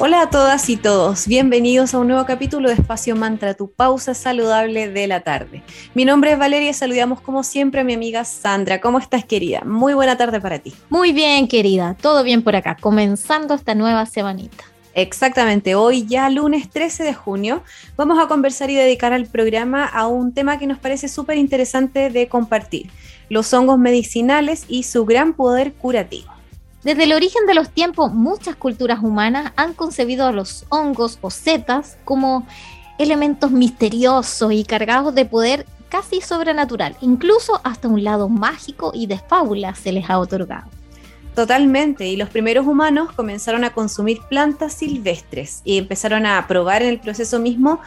Hola a todas y todos, bienvenidos a un nuevo capítulo de Espacio Mantra, tu pausa saludable de la tarde. Mi nombre es Valeria y saludamos como siempre a mi amiga Sandra. ¿Cómo estás querida? Muy buena tarde para ti. Muy bien querida, todo bien por acá, comenzando esta nueva semanita. Exactamente, hoy ya lunes 13 de junio vamos a conversar y dedicar al programa a un tema que nos parece súper interesante de compartir, los hongos medicinales y su gran poder curativo. Desde el origen de los tiempos, muchas culturas humanas han concebido a los hongos o setas como elementos misteriosos y cargados de poder casi sobrenatural, incluso hasta un lado mágico y de fábula se les ha otorgado. Totalmente, y los primeros humanos comenzaron a consumir plantas silvestres y empezaron a probar en el proceso mismo,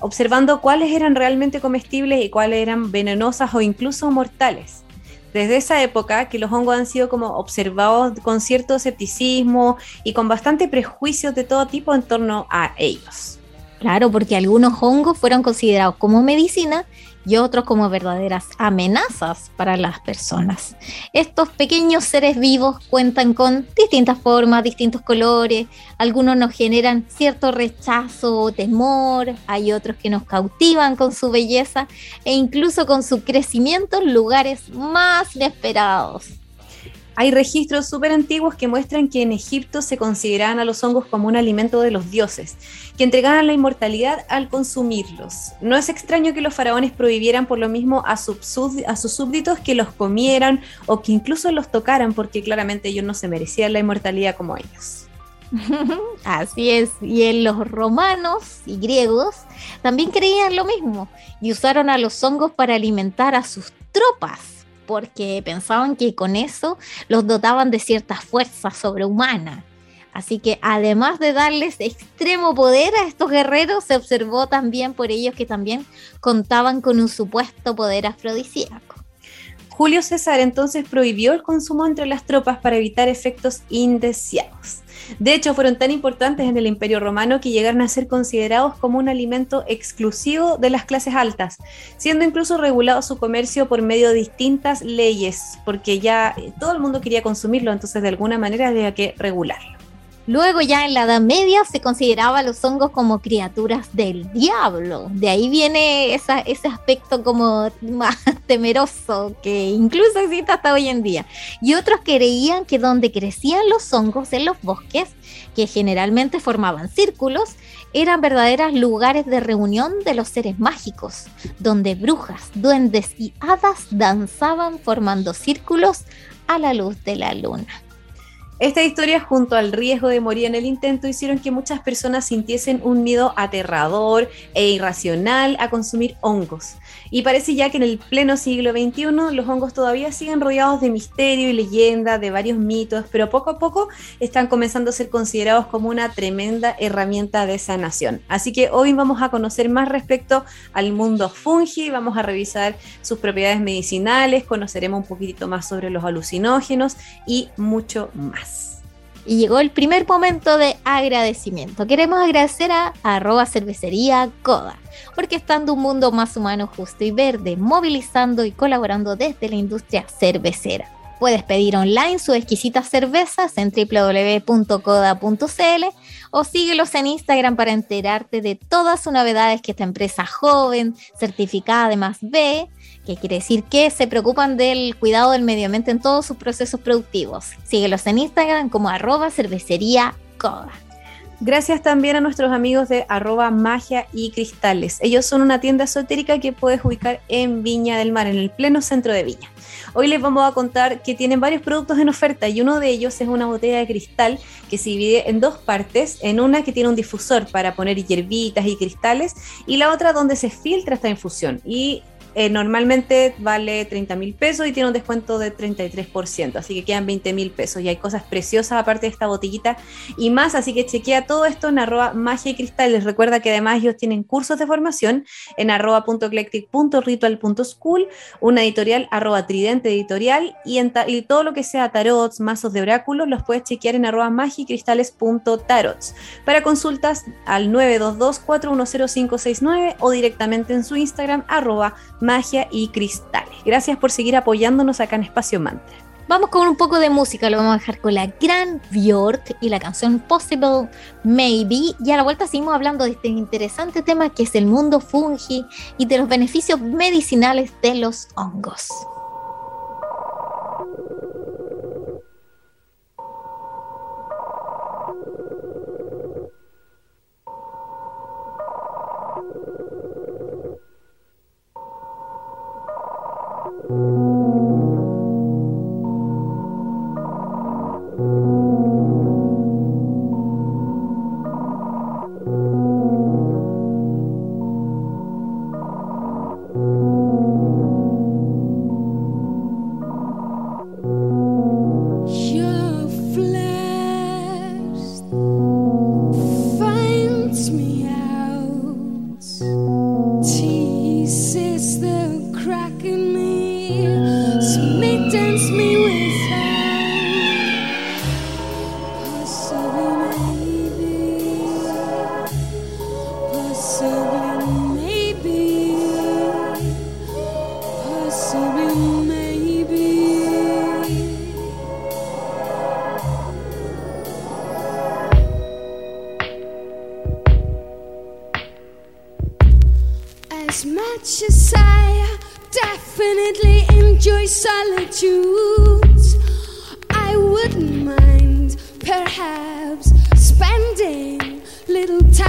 observando cuáles eran realmente comestibles y cuáles eran venenosas o incluso mortales desde esa época que los hongos han sido como observados con cierto escepticismo y con bastante prejuicios de todo tipo en torno a ellos. Claro, porque algunos hongos fueron considerados como medicina y otros como verdaderas amenazas para las personas. Estos pequeños seres vivos cuentan con distintas formas, distintos colores, algunos nos generan cierto rechazo o temor, hay otros que nos cautivan con su belleza e incluso con su crecimiento en lugares más inesperados. Hay registros súper antiguos que muestran que en Egipto se consideraban a los hongos como un alimento de los dioses, que entregaban la inmortalidad al consumirlos. No es extraño que los faraones prohibieran por lo mismo a, sus súbditos que los comieran o que incluso los tocaran, porque claramente ellos no se merecían la inmortalidad como ellos. Así es, y en los romanos y griegos también creían lo mismo y usaron a los hongos para alimentar a sus tropas porque pensaban que con eso los dotaban de cierta fuerza sobrehumana. Así que además de darles extremo poder a estos guerreros, se observó también por ellos que también contaban con un supuesto poder afrodisíaco. Julio César entonces prohibió el consumo entre las tropas para evitar efectos indeseados. De hecho, fueron tan importantes en el Imperio Romano que llegaron a ser considerados como un alimento exclusivo de las clases altas, siendo incluso regulado su comercio por medio de distintas leyes, porque ya todo el mundo quería consumirlo, entonces de alguna manera había que regularlo. Luego ya en la Edad Media se consideraba a los hongos como criaturas del diablo. De ahí viene ese aspecto como más temeroso que incluso existe hasta hoy en día. Y otros creían que donde crecían los hongos en los bosques, que generalmente formaban círculos, eran verdaderos lugares de reunión de los seres mágicos, donde brujas, duendes y hadas danzaban formando círculos a la luz de la luna. Esta historia, junto al riesgo de morir en el intento, hicieron que muchas personas sintiesen un miedo aterrador e irracional a consumir hongos. Y parece ya que en el pleno siglo XXI los hongos todavía siguen rodeados de misterio y leyenda, de varios mitos, pero poco a poco están comenzando a ser considerados como una tremenda herramienta de sanación. Así que hoy vamos a conocer más respecto al mundo fungi, vamos a revisar sus propiedades medicinales, conoceremos un poquitito más sobre los alucinógenos y mucho más y llegó el primer momento de agradecimiento. Queremos agradecer a arroba cervecería Coda, porque estando un mundo más humano, justo y verde, movilizando y colaborando desde la industria cervecera. Puedes pedir online sus exquisitas cervezas en www.coda.cl o síguelos en Instagram para enterarte de todas sus novedades que esta empresa joven, certificada además B, que quiere decir que se preocupan del cuidado del medio ambiente en todos sus procesos productivos. Síguelos en Instagram como arroba cervecería. Gracias también a nuestros amigos de arroba magia y cristales. Ellos son una tienda esotérica que puedes ubicar en Viña del Mar, en el pleno centro de Viña. Hoy les vamos a contar que tienen varios productos en oferta y uno de ellos es una botella de cristal que se divide en dos partes, en una que tiene un difusor para poner hierbitas y cristales y la otra donde se filtra esta infusión. Y eh, normalmente vale 30 mil pesos y tiene un descuento de 33%, así que quedan 20 mil pesos y hay cosas preciosas aparte de esta botellita y más, así que chequea todo esto en arroba magia y cristales. Recuerda que además ellos tienen cursos de formación en arroba.eclectic.ritual.school, una editorial arroba tridente editorial y, en y todo lo que sea tarots, mazos de oráculos, los puedes chequear en arroba magicristales.tarots. Para consultas al 922-410569 o directamente en su Instagram arroba magia y cristales. Gracias por seguir apoyándonos acá en Espacio Mantra. Vamos con un poco de música, lo vamos a dejar con la gran Björk y la canción Possible Maybe. Y a la vuelta seguimos hablando de este interesante tema que es el mundo fungi y de los beneficios medicinales de los hongos.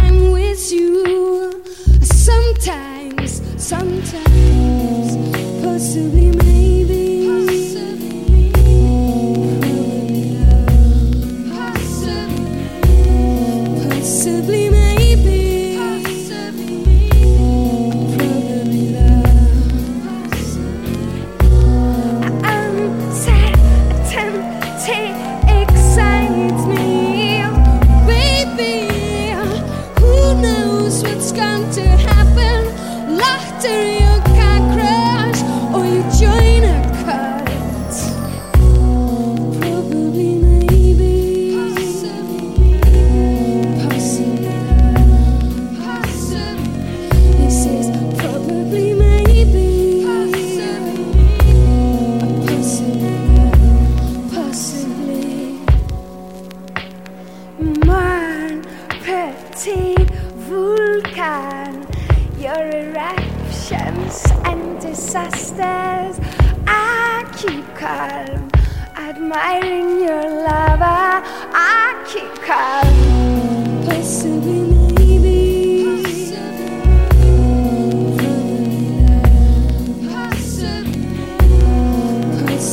I'm with you. Sometimes, sometimes.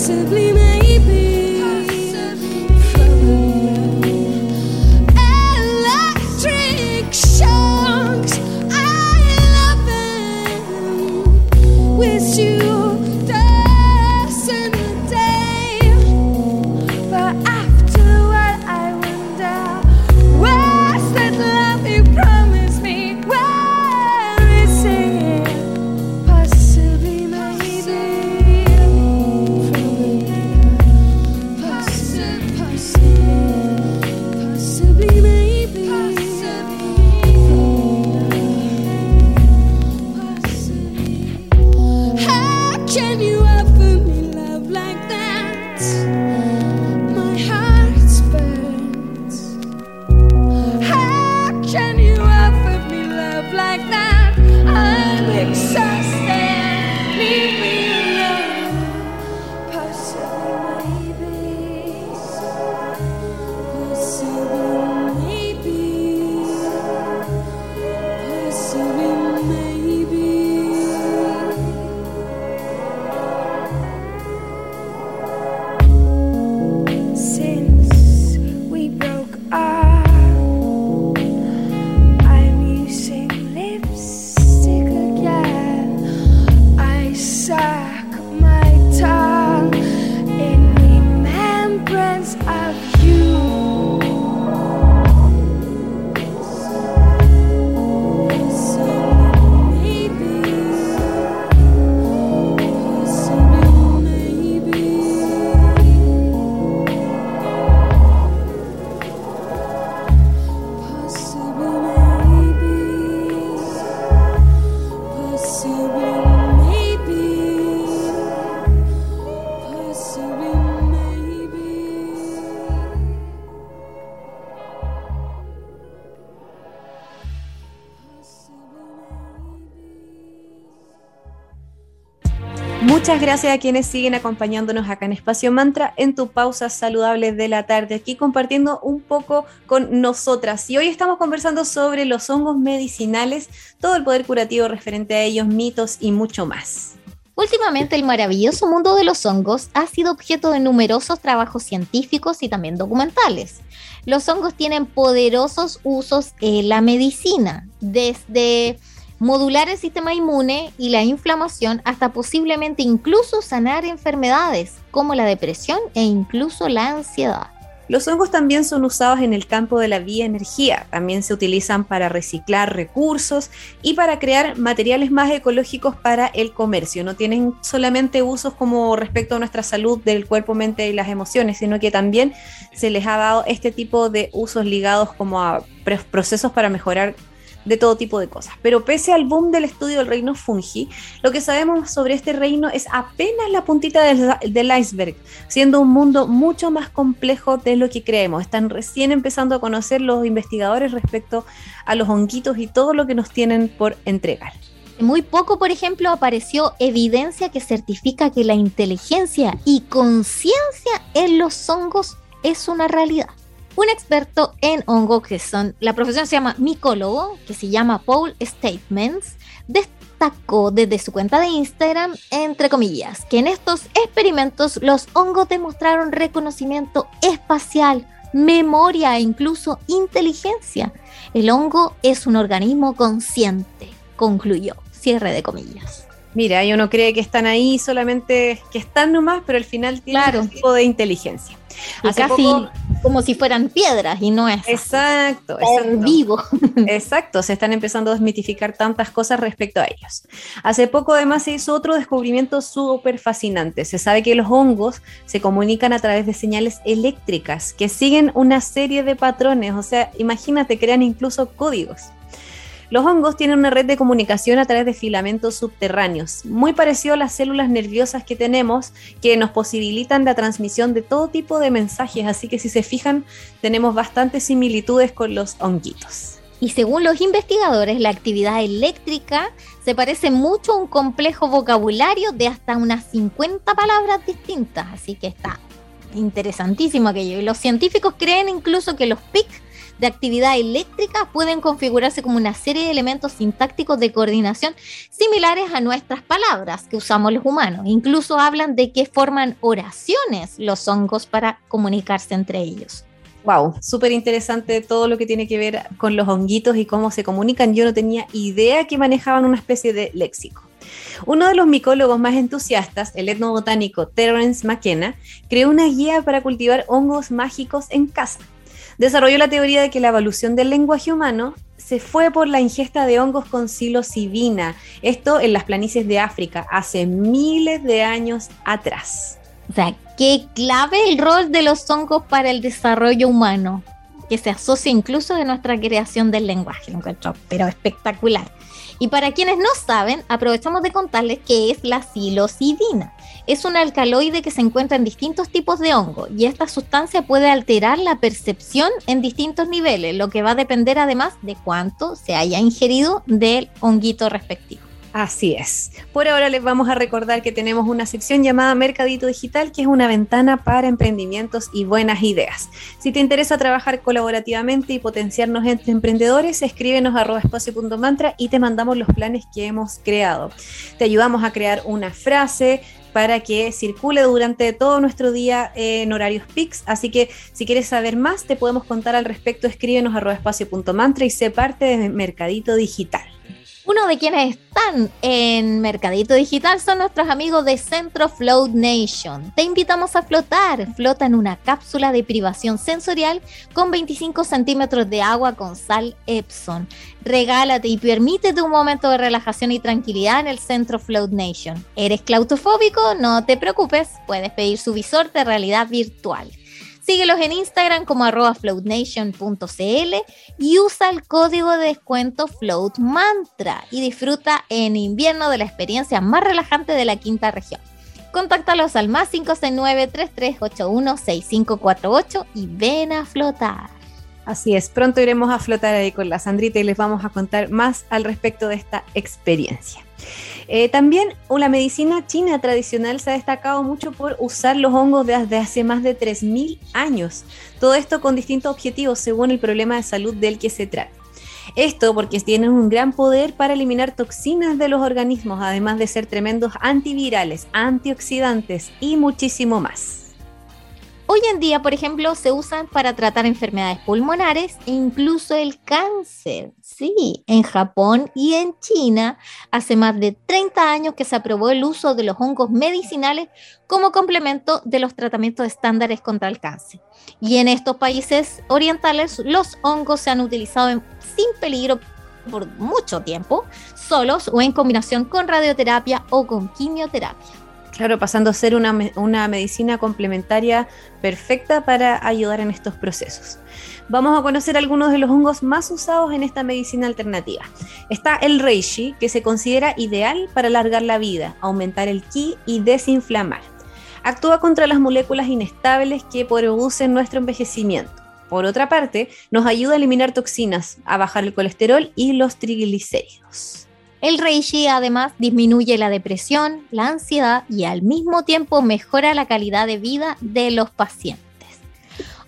possibly Muchas gracias a quienes siguen acompañándonos acá en Espacio Mantra en tu pausa saludable de la tarde, aquí compartiendo un poco con nosotras. Y hoy estamos conversando sobre los hongos medicinales, todo el poder curativo referente a ellos, mitos y mucho más. Últimamente el maravilloso mundo de los hongos ha sido objeto de numerosos trabajos científicos y también documentales. Los hongos tienen poderosos usos en la medicina, desde modular el sistema inmune y la inflamación hasta posiblemente incluso sanar enfermedades como la depresión e incluso la ansiedad. Los hongos también son usados en el campo de la bioenergía, también se utilizan para reciclar recursos y para crear materiales más ecológicos para el comercio. No tienen solamente usos como respecto a nuestra salud del cuerpo, mente y las emociones, sino que también se les ha dado este tipo de usos ligados como a procesos para mejorar de todo tipo de cosas. Pero pese al boom del estudio del reino fungi, lo que sabemos sobre este reino es apenas la puntita del, iceberg, siendo un mundo mucho más complejo de lo que creemos. Están recién empezando a conocer los investigadores respecto a los honguitos y todo lo que nos tienen por entregar. Muy poco, por ejemplo, apareció evidencia que certifica que la inteligencia y conciencia en los hongos es una realidad un experto en hongos, que son, la profesión se llama micólogo, que se llama Paul Statements, destacó desde su cuenta de Instagram, entre comillas, que en estos experimentos los hongos demostraron reconocimiento espacial, memoria e incluso inteligencia. El hongo es un organismo consciente, concluyó, cierre de comillas. Mira, uno cree que están ahí solamente que están nomás, pero al final tienen un tipo de inteligencia. casi como si fueran piedras y no es. Exacto, exacto. vivo. Exacto, se están empezando a desmitificar tantas cosas respecto a ellos. Hace poco además se hizo otro descubrimiento súper fascinante. Se sabe que los hongos se comunican a través de señales eléctricas que siguen una serie de patrones, o sea, imagínate, crean incluso códigos. Los hongos tienen una red de comunicación a través de filamentos subterráneos, muy parecido a las células nerviosas que tenemos, que nos posibilitan la transmisión de todo tipo de mensajes, así que si se fijan, tenemos bastantes similitudes con los honguitos. Y según los investigadores, la actividad eléctrica se parece mucho a un complejo vocabulario de hasta unas 50 palabras distintas, así que está interesantísimo aquello. Y los científicos creen incluso que los PIC de actividad eléctrica pueden configurarse como una serie de elementos sintácticos de coordinación similares a nuestras palabras que usamos los humanos. Incluso hablan de que forman oraciones los hongos para comunicarse entre ellos. Wow, súper interesante todo lo que tiene que ver con los honguitos y cómo se comunican. Yo no tenía idea que manejaban una especie de léxico. Uno de los micólogos más entusiastas, el etnobotánico Terence McKenna, creó una guía para cultivar hongos mágicos en casa desarrolló la teoría de que la evolución del lenguaje humano se fue por la ingesta de hongos con psilocibina, esto en las planicies de África, hace miles de años atrás. O sea, qué clave el rol de los hongos para el desarrollo humano, que se asocia incluso de nuestra creación del lenguaje, lo encuentro, pero espectacular. Y para quienes no saben, aprovechamos de contarles qué es la psilocibina. Es un alcaloide que se encuentra en distintos tipos de hongo y esta sustancia puede alterar la percepción en distintos niveles, lo que va a depender además de cuánto se haya ingerido del honguito respectivo. Así es. Por ahora les vamos a recordar que tenemos una sección llamada Mercadito Digital, que es una ventana para emprendimientos y buenas ideas. Si te interesa trabajar colaborativamente y potenciarnos entre emprendedores, escríbenos a espacio.mantra y te mandamos los planes que hemos creado. Te ayudamos a crear una frase, para que circule durante todo nuestro día en horarios PIX. Así que si quieres saber más, te podemos contar al respecto. Escríbenos a espacio.mantra y sé parte de Mercadito Digital. Uno de quienes están en Mercadito Digital son nuestros amigos de Centro Float Nation. Te invitamos a flotar. Flota en una cápsula de privación sensorial con 25 centímetros de agua con sal Epson. Regálate y permítete un momento de relajación y tranquilidad en el Centro Float Nation. ¿Eres claustrofóbico? No te preocupes, puedes pedir su visor de realidad virtual. Síguelos en Instagram como arroba floatnation.cl y usa el código de descuento FloatMantra y disfruta en invierno de la experiencia más relajante de la quinta región. Contáctalos al más 569-3381-6548 y ven a flotar. Así es, pronto iremos a flotar ahí con la Sandrita y les vamos a contar más al respecto de esta experiencia. Eh, también la medicina china tradicional se ha destacado mucho por usar los hongos desde hace más de 3.000 años. Todo esto con distintos objetivos según el problema de salud del que se trata. Esto porque tienen un gran poder para eliminar toxinas de los organismos, además de ser tremendos antivirales, antioxidantes y muchísimo más. Hoy en día, por ejemplo, se usan para tratar enfermedades pulmonares e incluso el cáncer. Sí, en Japón y en China hace más de 30 años que se aprobó el uso de los hongos medicinales como complemento de los tratamientos estándares contra el cáncer. Y en estos países orientales los hongos se han utilizado sin peligro por mucho tiempo, solos o en combinación con radioterapia o con quimioterapia. Claro, pasando a ser una, una, medicina complementaria perfecta para ayudar en estos procesos. Vamos a conocer algunos de los hongos más usados en esta medicina alternativa. Está el reishi, que se considera ideal para alargar la vida, aumentar el ki y desinflamar. Actúa contra las moléculas inestables que producen nuestro envejecimiento. Por otra parte, nos ayuda a eliminar toxinas, a bajar el colesterol y los triglicéridos. El reishi además disminuye la depresión, la ansiedad y al mismo tiempo mejora la calidad de vida de los pacientes.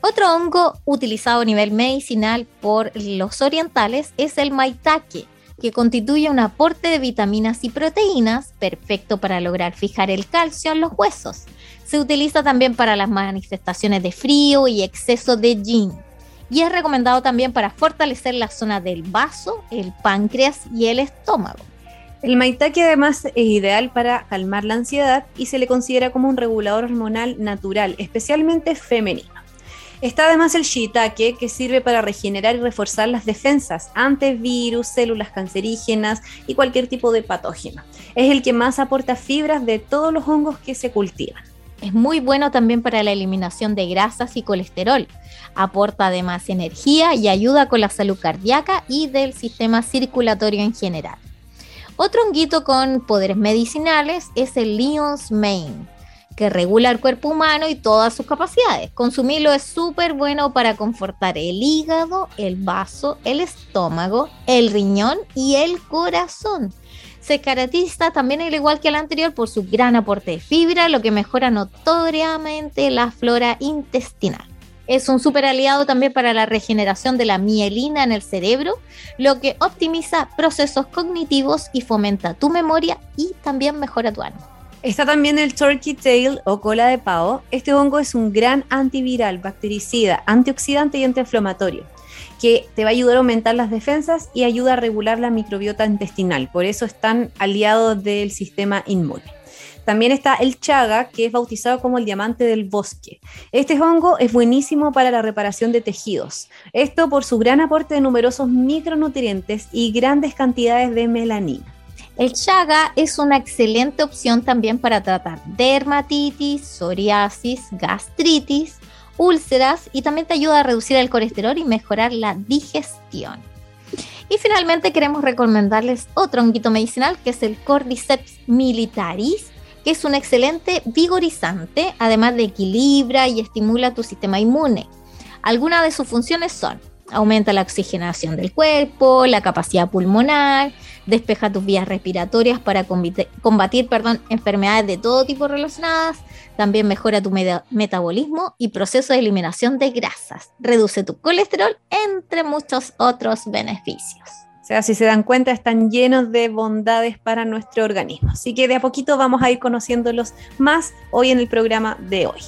Otro hongo utilizado a nivel medicinal por los orientales es el maitake, que constituye un aporte de vitaminas y proteínas perfecto para lograr fijar el calcio en los huesos. Se utiliza también para las manifestaciones de frío y exceso de yin y es recomendado también para fortalecer la zona del vaso, el páncreas y el estómago. El maitake además es ideal para calmar la ansiedad y se le considera como un regulador hormonal natural, especialmente femenino. Está además el shiitake, que sirve para regenerar y reforzar las defensas ante virus, células cancerígenas y cualquier tipo de patógeno. Es el que más aporta fibras de todos los hongos que se cultivan. Es muy bueno también para la eliminación de grasas y colesterol. Aporta además energía y ayuda con la salud cardíaca y del sistema circulatorio en general. Otro honguito con poderes medicinales es el Lion's Mane, que regula el cuerpo humano y todas sus capacidades. Consumirlo es súper bueno para confortar el hígado, el vaso, el estómago, el riñón y el corazón se caracteriza también, al igual que el anterior, por su gran aporte de fibra, lo que mejora notoriamente la flora intestinal. Es un super aliado también para la regeneración de la mielina en el cerebro, lo que optimiza procesos cognitivos y fomenta tu memoria y también mejora tu ánimo. Está también el turkey tail o cola de pavo. Este hongo es un gran antiviral, bactericida, antioxidante y antiinflamatorio que te va a ayudar a aumentar las defensas y ayuda a regular la microbiota intestinal. Por eso están aliados del sistema inmune. También está el chaga, que es bautizado como el diamante del bosque. Este hongo es buenísimo para la reparación de tejidos. Esto por su gran aporte de numerosos micronutrientes y grandes cantidades de melanina. El chaga es una excelente opción también para tratar dermatitis, psoriasis, gastritis, úlceras y también te ayuda a reducir el colesterol y mejorar la digestión. Y finalmente queremos recomendarles otro honguito medicinal que es el Cordyceps militaris, que es un excelente vigorizante, además de equilibra y estimula tu sistema inmune. Algunas de sus funciones son aumenta la oxigenación del cuerpo, la capacidad pulmonar, despeja tus vías respiratorias para combatir, enfermedades de todo tipo relacionadas, también mejora tu metabolismo y proceso de eliminación de grasas, reduce tu colesterol, entre muchos otros beneficios. Sea, si se dan cuenta, están llenos de bondades para nuestro organismo. Así que de a poquito vamos a ir conociéndolos más hoy en el programa de hoy.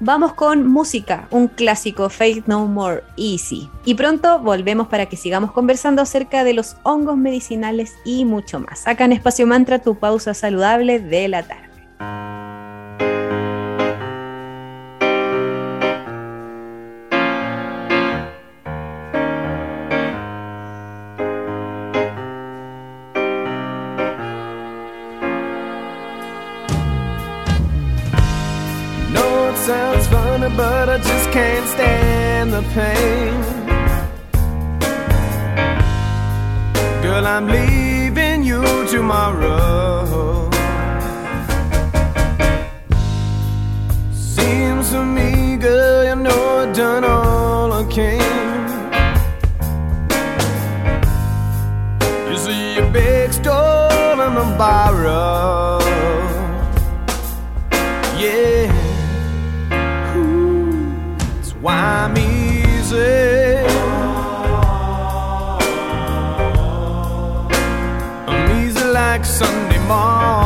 Vamos con música, un clásico, Faith No More Easy. Y pronto volvemos para que sigamos conversando acerca de los hongos medicinales y mucho más. Acá en Espacio Mantra, tu pausa saludable de la tarde. can't stand the pain. Girl, I'm leaving you tomorrow. Seems to me, girl, you know I've done all I can. You see a big stone and a borrow. Easy. I'm easy like Sunday morning.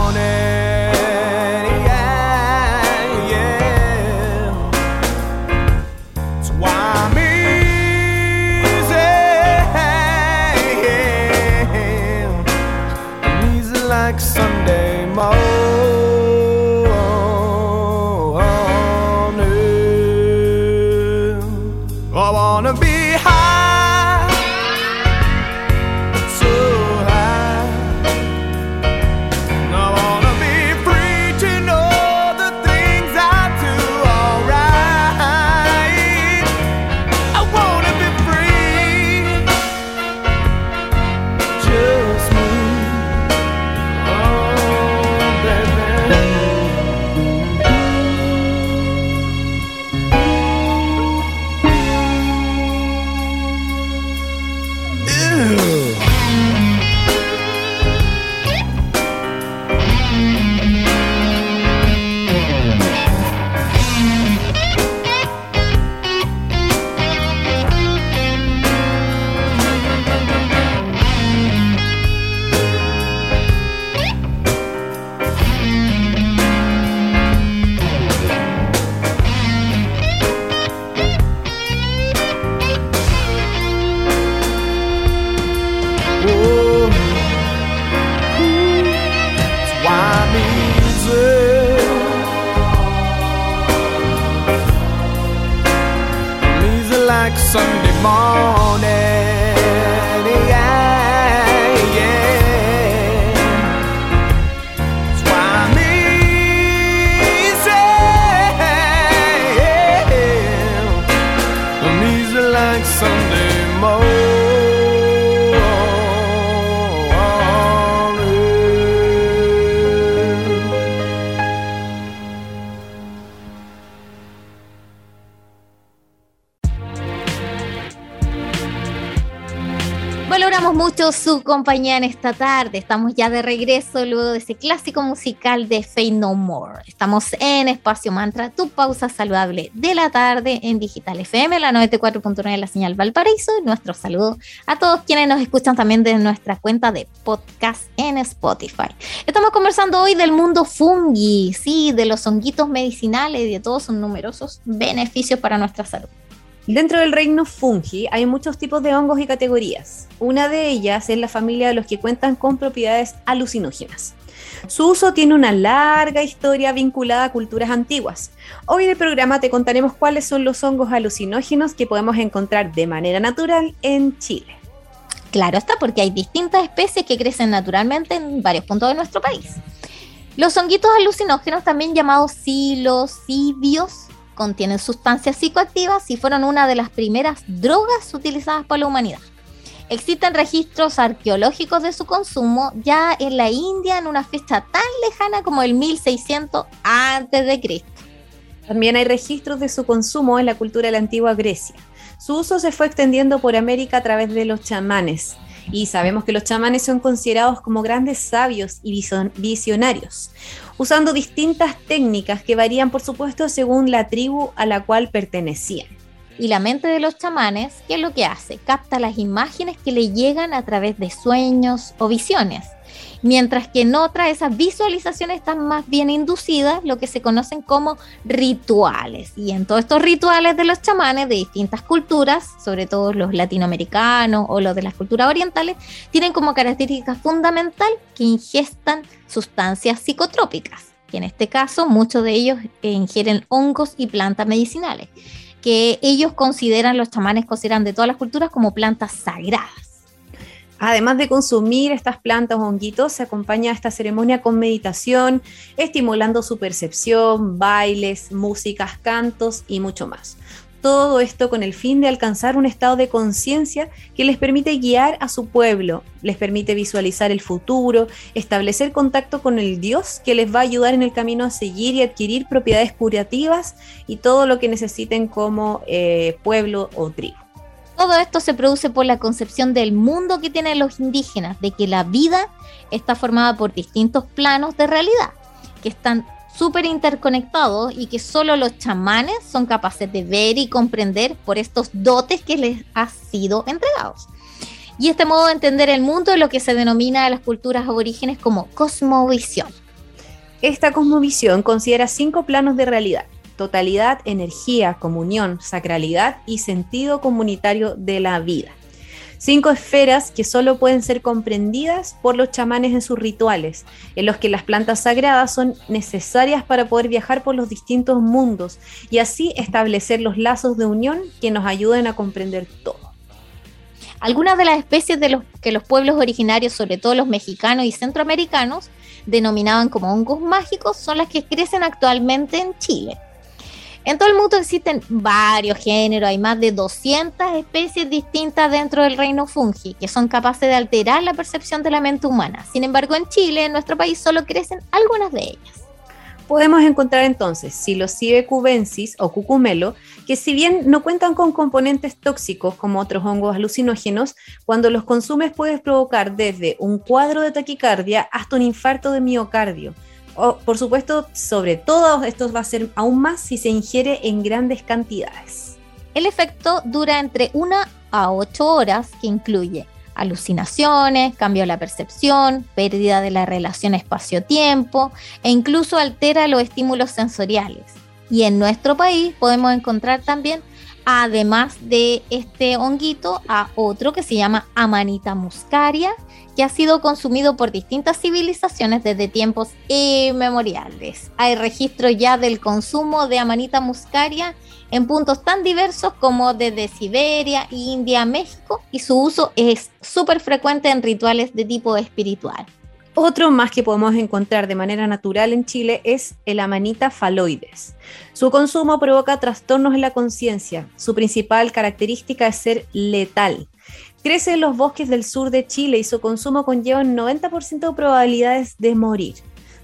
Esta tarde. Estamos ya de regreso luego de ese clásico musical de Fade No More. Estamos en Espacio Mantra, tu pausa saludable de la tarde en Digital FM, la 94.9 de la señal Valparaíso. Nuestro saludo a todos quienes nos escuchan también desde nuestra cuenta de podcast en Spotify. Estamos conversando hoy del mundo fungi, sí, de los honguitos medicinales y de todos sus numerosos beneficios para nuestra salud. Dentro del reino fungi hay muchos tipos de hongos y categorías. Una de ellas es la familia de los que cuentan con propiedades alucinógenas. Su uso tiene una larga historia vinculada a culturas antiguas. Hoy en el programa te contaremos cuáles son los hongos alucinógenos que podemos encontrar de manera natural en Chile. Claro está, porque hay distintas especies que crecen naturalmente en varios puntos de nuestro país. Los honguitos alucinógenos, también llamados psilocibios, contienen sustancias psicoactivas y fueron una de las primeras drogas utilizadas por la humanidad. Existen registros arqueológicos de su consumo ya en la India en una fecha tan lejana como el 1600 a.C. También hay registros de su consumo en la cultura de la antigua Grecia. Su uso se fue extendiendo por América a través de los chamanes. Y sabemos que los chamanes son considerados como grandes sabios y vision- visionarios, usando distintas técnicas que varían, por supuesto, según la tribu a la cual pertenecían. Y la mente de los chamanes, ¿qué es lo que hace? Capta las imágenes que le llegan a través de sueños o visiones. Mientras que en otra esas visualizaciones están más bien inducidas, lo que se conocen como rituales. Y en todos estos rituales de los chamanes de distintas culturas, sobre todo los latinoamericanos o los de las culturas orientales, tienen como característica fundamental que ingestan sustancias psicotrópicas, que en este caso muchos de ellos ingieren hongos y plantas medicinales que ellos consideran, los chamanes consideran de todas las culturas como plantas sagradas. Además de consumir estas plantas o honguitos, se acompaña esta ceremonia con meditación, estimulando su percepción, bailes, músicas, cantos y mucho más. Todo esto con el fin de alcanzar un estado de conciencia que les permite guiar a su pueblo, les permite visualizar el futuro, establecer contacto con el Dios que les va a ayudar en el camino a seguir y adquirir propiedades curativas y todo lo que necesiten como eh, pueblo o tribu. Todo esto se produce por la concepción del mundo que tienen los indígenas, de que la vida está formada por distintos planos de realidad, que están súper interconectados y que solo los chamanes son capaces de ver y comprender por estos dotes que les ha sido entregados. Y este modo de entender el mundo es lo que se denomina a las culturas aborígenes como cosmovisión. Esta cosmovisión considera cinco planos de realidad, totalidad, energía, comunión, sacralidad y sentido comunitario de la vida. Cinco esferas que solo pueden ser comprendidas por los chamanes en sus rituales, en los que las plantas sagradas son necesarias para poder viajar por los distintos mundos y así establecer los lazos de unión que nos ayuden a comprender todo. Algunas de las especies de los que los pueblos originarios, sobre todo los mexicanos y centroamericanos, denominaban como hongos mágicos, son las que crecen actualmente en Chile. En todo el mundo existen varios géneros, hay más de 200 especies distintas dentro del reino fungi que son capaces de alterar la percepción de la mente humana. Sin embargo, en Chile, en nuestro país, solo crecen algunas de ellas. Podemos encontrar entonces Psilocybe cubensis o cucumelo, que si bien no cuentan con componentes tóxicos como otros hongos alucinógenos, cuando los consumes puedes provocar desde un cuadro de taquicardia hasta un infarto de miocardio por supuesto, sobre todo esto va a ser aún más si se ingiere en grandes cantidades. El efecto dura entre 1 a 8 horas, que incluye alucinaciones, cambio de la percepción, pérdida de la relación espacio-tiempo e incluso altera los estímulos sensoriales. Y en nuestro país podemos encontrar también, además de este honguito, a otro que se llama Amanita muscaria, que ha sido consumido por distintas civilizaciones desde tiempos inmemoriales. Hay registros ya del consumo de Amanita muscaria en puntos tan diversos como desde Siberia, India, México, y su uso es súper frecuente en rituales de tipo espiritual. Otro más que podemos encontrar de manera natural en Chile es el amanita faloides. Su consumo provoca trastornos en la conciencia. Su principal característica es ser letal. Crece en los bosques del sur de Chile y su consumo conlleva un 90% de probabilidades de morir.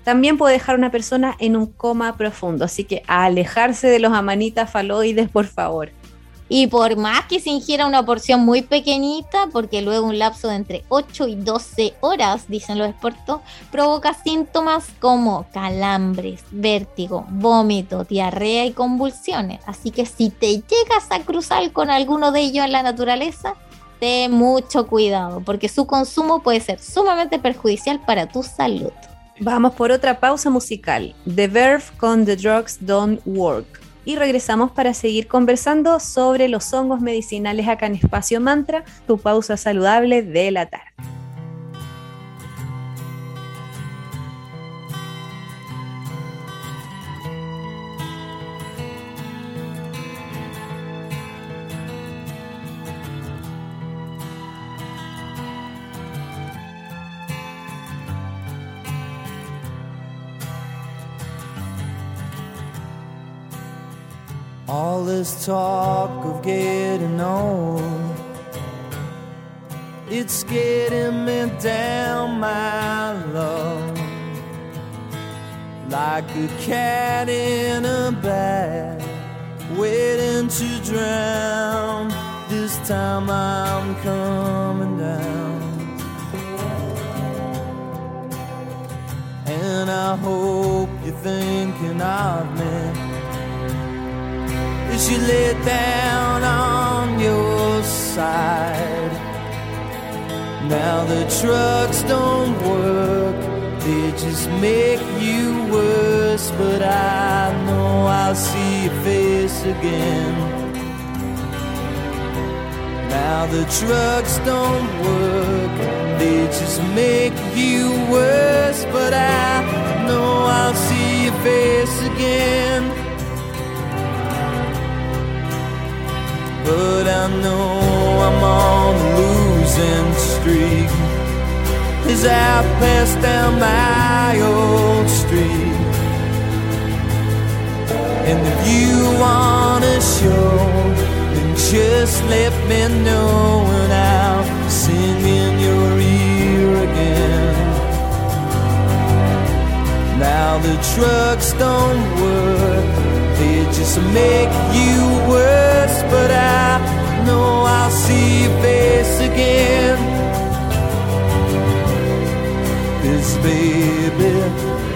También puede dejar a una persona en un coma profundo, así que alejarse de los amanitas faloides, por favor. Y por más que se ingiera una porción muy pequeñita, porque luego un lapso de entre 8 y 12 horas, dicen los expertos, provoca síntomas como calambres, vértigo, vómito, diarrea y convulsiones. Así que si te llegas a cruzar con alguno de ellos en la naturaleza, ten mucho cuidado, porque su consumo puede ser sumamente perjudicial para tu salud. Vamos por otra pausa musical. The Verve con The Drugs Don't Work. Y regresamos para seguir conversando sobre los hongos medicinales acá en Espacio Mantra, tu pausa saludable de la tarde. All this talk of getting old, it's getting me down, my love. Like a cat in a bag, waiting to drown. This time I'm coming down. And I hope you're thinking of me you lay down on your side. Now the trucks don't work, they just make you worse. But I know I'll see your face again. Now the trucks don't work, they just make you worse. But I know I'll see your face again. But I know I'm on a losing streak. As I pass down my old street. And if you wanna show Then just let me know And I'll sing in your ear again. Now the trucks don't work they just make you but I know I'll see your face again. This baby.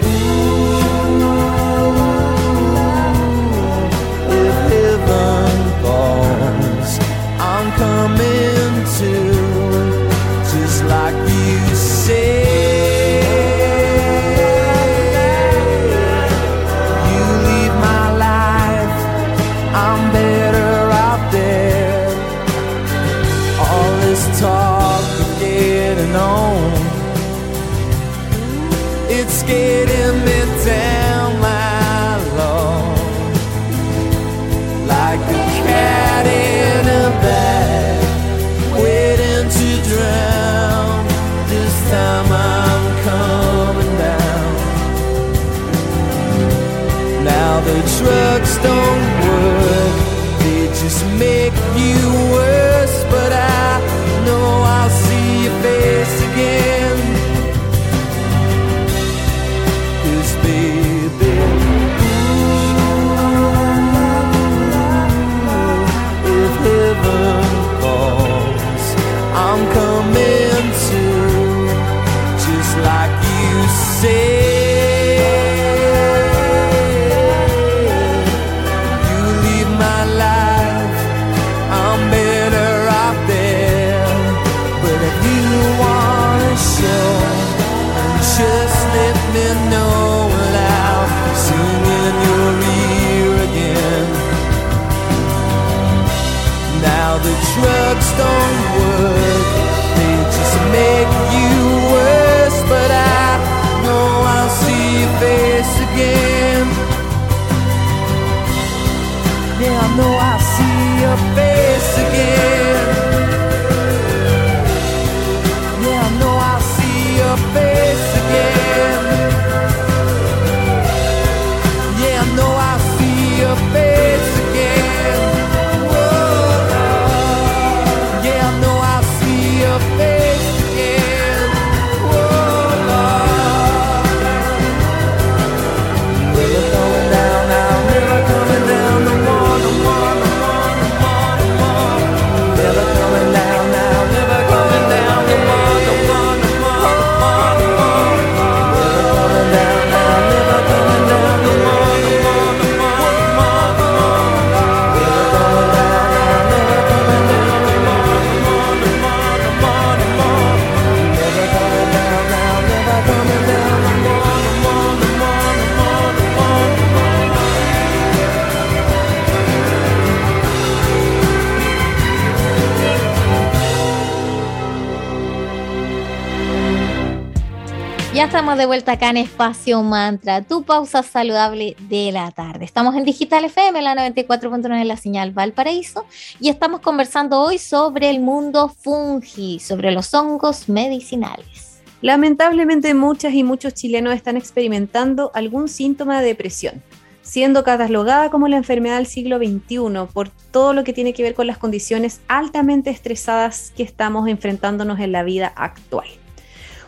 Estamos de vuelta acá en Espacio Mantra, tu pausa saludable de la tarde. Estamos en Digital FM, la 94.9 en la señal Valparaíso, y estamos conversando hoy sobre el mundo fungi, sobre los hongos medicinales. Lamentablemente muchas y muchos chilenos están experimentando algún síntoma de depresión, siendo catalogada como la enfermedad del siglo XXI por todo lo que tiene que ver con las condiciones altamente estresadas que estamos enfrentándonos en la vida actual.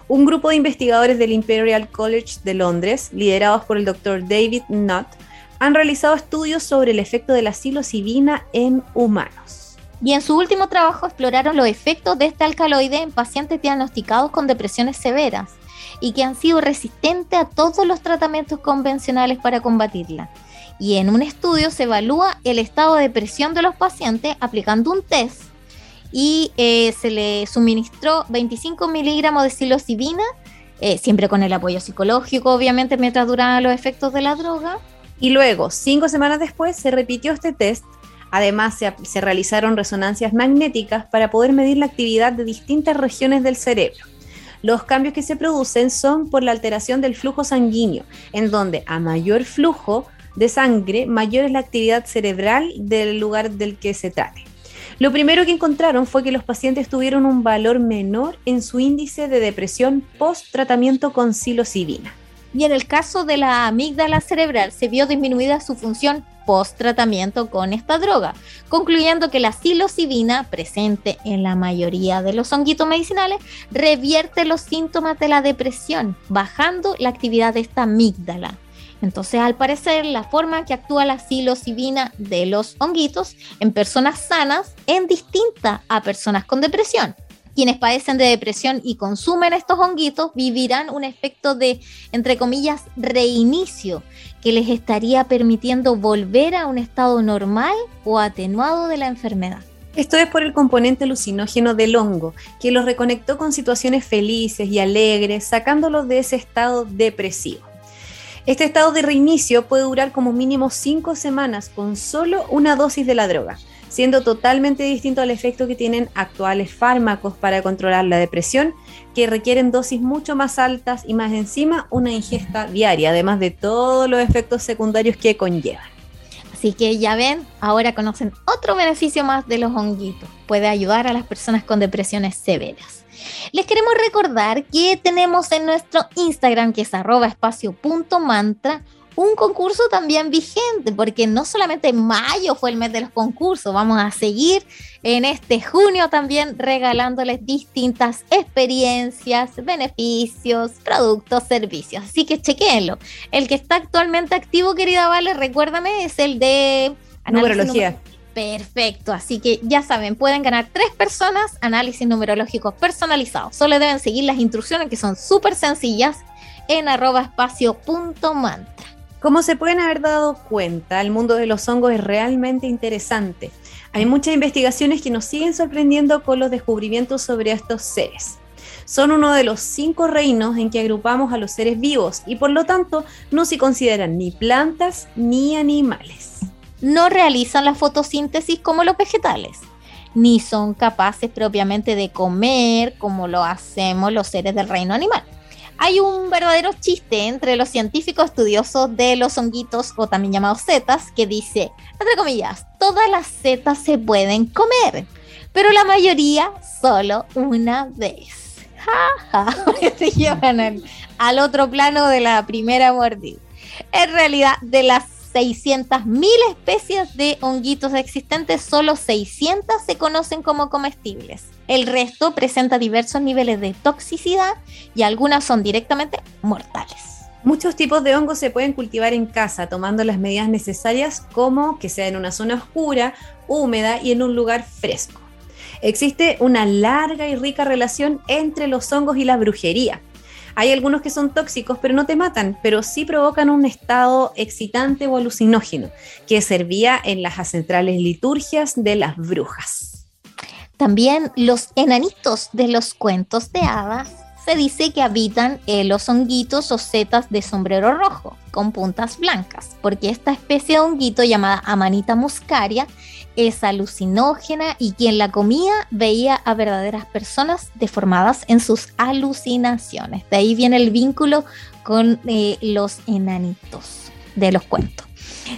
Un grupo de investigadores del Imperial College de Londres, liderados por el Dr. David Nutt, han realizado estudios sobre el efecto de la psilocibina en humanos. Y en su último trabajo exploraron los efectos de este alcaloide en pacientes diagnosticados con depresiones severas y que han sido resistentes a todos los tratamientos convencionales para combatirla. Y en un estudio se evalúa el estado de depresión de los pacientes aplicando un test y eh, se le suministró 25 miligramos de psilocibina, eh, siempre con el apoyo psicológico, obviamente, mientras duraban los efectos de la droga. Y luego, cinco semanas después, se repitió este test. Además, se, se realizaron resonancias magnéticas para poder medir la actividad de distintas regiones del cerebro. Los cambios que se producen son por la alteración del flujo sanguíneo, en donde a mayor flujo de sangre, mayor es la actividad cerebral del lugar del que se trate. Lo primero que encontraron fue que los pacientes tuvieron un valor menor en su índice de depresión post-tratamiento con psilocibina. Y en el caso de la amígdala cerebral se vio disminuida su función post-tratamiento con esta droga, concluyendo que la psilocibina, presente en la mayoría de los honguitos medicinales, revierte los síntomas de la depresión, bajando la actividad de esta amígdala. Entonces, al parecer, la forma que actúa la psilocibina de los honguitos en personas sanas es distinta a personas con depresión. Quienes padecen de depresión y consumen estos honguitos vivirán un efecto de, entre comillas, reinicio que les estaría permitiendo volver a un estado normal o atenuado de la enfermedad. Esto es por el componente alucinógeno del hongo, que los reconectó con situaciones felices y alegres, sacándolos de ese estado depresivo. Este estado de reinicio puede durar como mínimo 5 semanas con solo una dosis de la droga, siendo totalmente distinto al efecto que tienen actuales fármacos para controlar la depresión, que requieren dosis mucho más altas y más encima una ingesta diaria, además de todos los efectos secundarios que conllevan. Así que ya ven, ahora conocen otro beneficio más de los honguitos. Puede ayudar a las personas con depresiones severas. Les queremos recordar que tenemos en nuestro Instagram, que es arroba espacio.mantra, un concurso también vigente, porque no solamente mayo fue el mes de los concursos, vamos a seguir en este junio también regalándoles distintas experiencias, beneficios, productos, servicios. Así que chequéenlo. El que está actualmente activo, querida Vale, recuérdame, es el de... Numerología. Perfecto, así que ya saben, pueden ganar tres personas análisis numerológicos personalizados. Solo deben seguir las instrucciones que son súper sencillas en arroba espacio.mantra. Como se pueden haber dado cuenta, el mundo de los hongos es realmente interesante. Hay muchas investigaciones que nos siguen sorprendiendo con los descubrimientos sobre estos seres. Son uno de los cinco reinos en que agrupamos a los seres vivos y por lo tanto no se consideran ni plantas ni animales. No realizan la fotosíntesis como los vegetales. ni son capaces propiamente de comer como lo hacemos los seres del reino animal. Hay un verdadero chiste entre los científicos estudiosos de los honguitos o también llamados setas que dice, entre comillas, todas las setas se pueden comer, pero la mayoría solo una vez. Ja, ja. Se llevan al, otro plano de la primera mordida. En realidad, de las 600.000 especies de honguitos existentes, solo 600 se conocen como comestibles. El resto presenta diversos niveles de toxicidad y algunas son directamente mortales. Muchos tipos de hongos se pueden cultivar en casa tomando las medidas necesarias como que sea en una zona oscura, húmeda y en un lugar fresco. Existe una larga y rica relación entre los hongos y la brujería. Hay algunos que son tóxicos, pero no te matan, pero sí provocan un estado excitante o alucinógeno, que servía en las ancestrales liturgias de las brujas. También los enanitos de los cuentos de hadas se dice que habitan en los honguitos o setas de sombrero rojo con puntas blancas, porque esta especie de honguito llamada Amanita muscaria es alucinógena y quien la comía veía a verdaderas personas deformadas en sus alucinaciones. De ahí viene el vínculo con eh, los enanitos de los cuentos.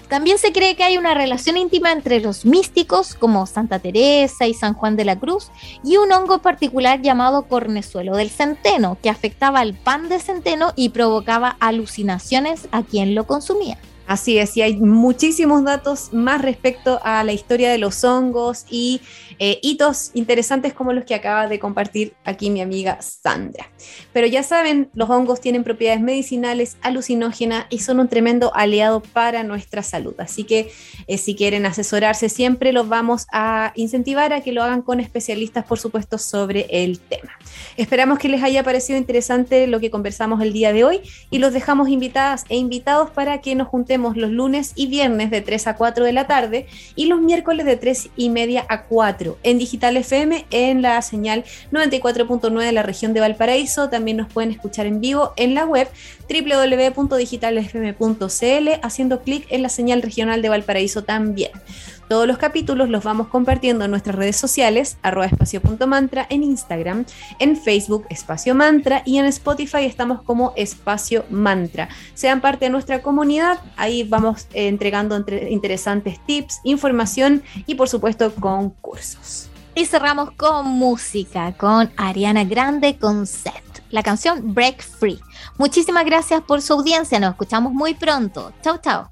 También se cree que hay una relación íntima entre los místicos como Santa Teresa y San Juan de la Cruz y un hongo particular llamado cornezuelo del centeno que afectaba al pan de centeno y provocaba alucinaciones a quien lo consumía. Así es, y hay muchísimos datos más respecto a la historia de los hongos y eh, hitos interesantes como los que acaba de compartir aquí mi amiga Sandra. Pero ya saben, los hongos tienen propiedades medicinales, alucinógenas y son un tremendo aliado para nuestra salud. Así que eh, si quieren asesorarse, siempre los vamos a incentivar a que lo hagan con especialistas, por supuesto, sobre el tema. Esperamos que les haya parecido interesante lo que conversamos el día de hoy y los dejamos invitadas e invitados para que nos juntemos los lunes y viernes de 3 a 4 de la tarde y los miércoles de 3 y media a 4 en Digital FM en la señal 94.9 de la región de Valparaíso. También nos pueden escuchar en vivo en la web www.digitalfm.cl haciendo clic en la señal regional de Valparaíso también. Todos los capítulos los vamos compartiendo en nuestras redes sociales, arroba espacio.mantra, en Instagram, en Facebook, Espacio Mantra, y en Spotify estamos como Espacio Mantra. Sean parte de nuestra comunidad, ahí vamos eh, entregando entre- interesantes tips, información y por supuesto concursos. Y cerramos con música, con Ariana Grande con Set, la canción Break Free. Muchísimas gracias por su audiencia, nos escuchamos muy pronto. Chao, chao.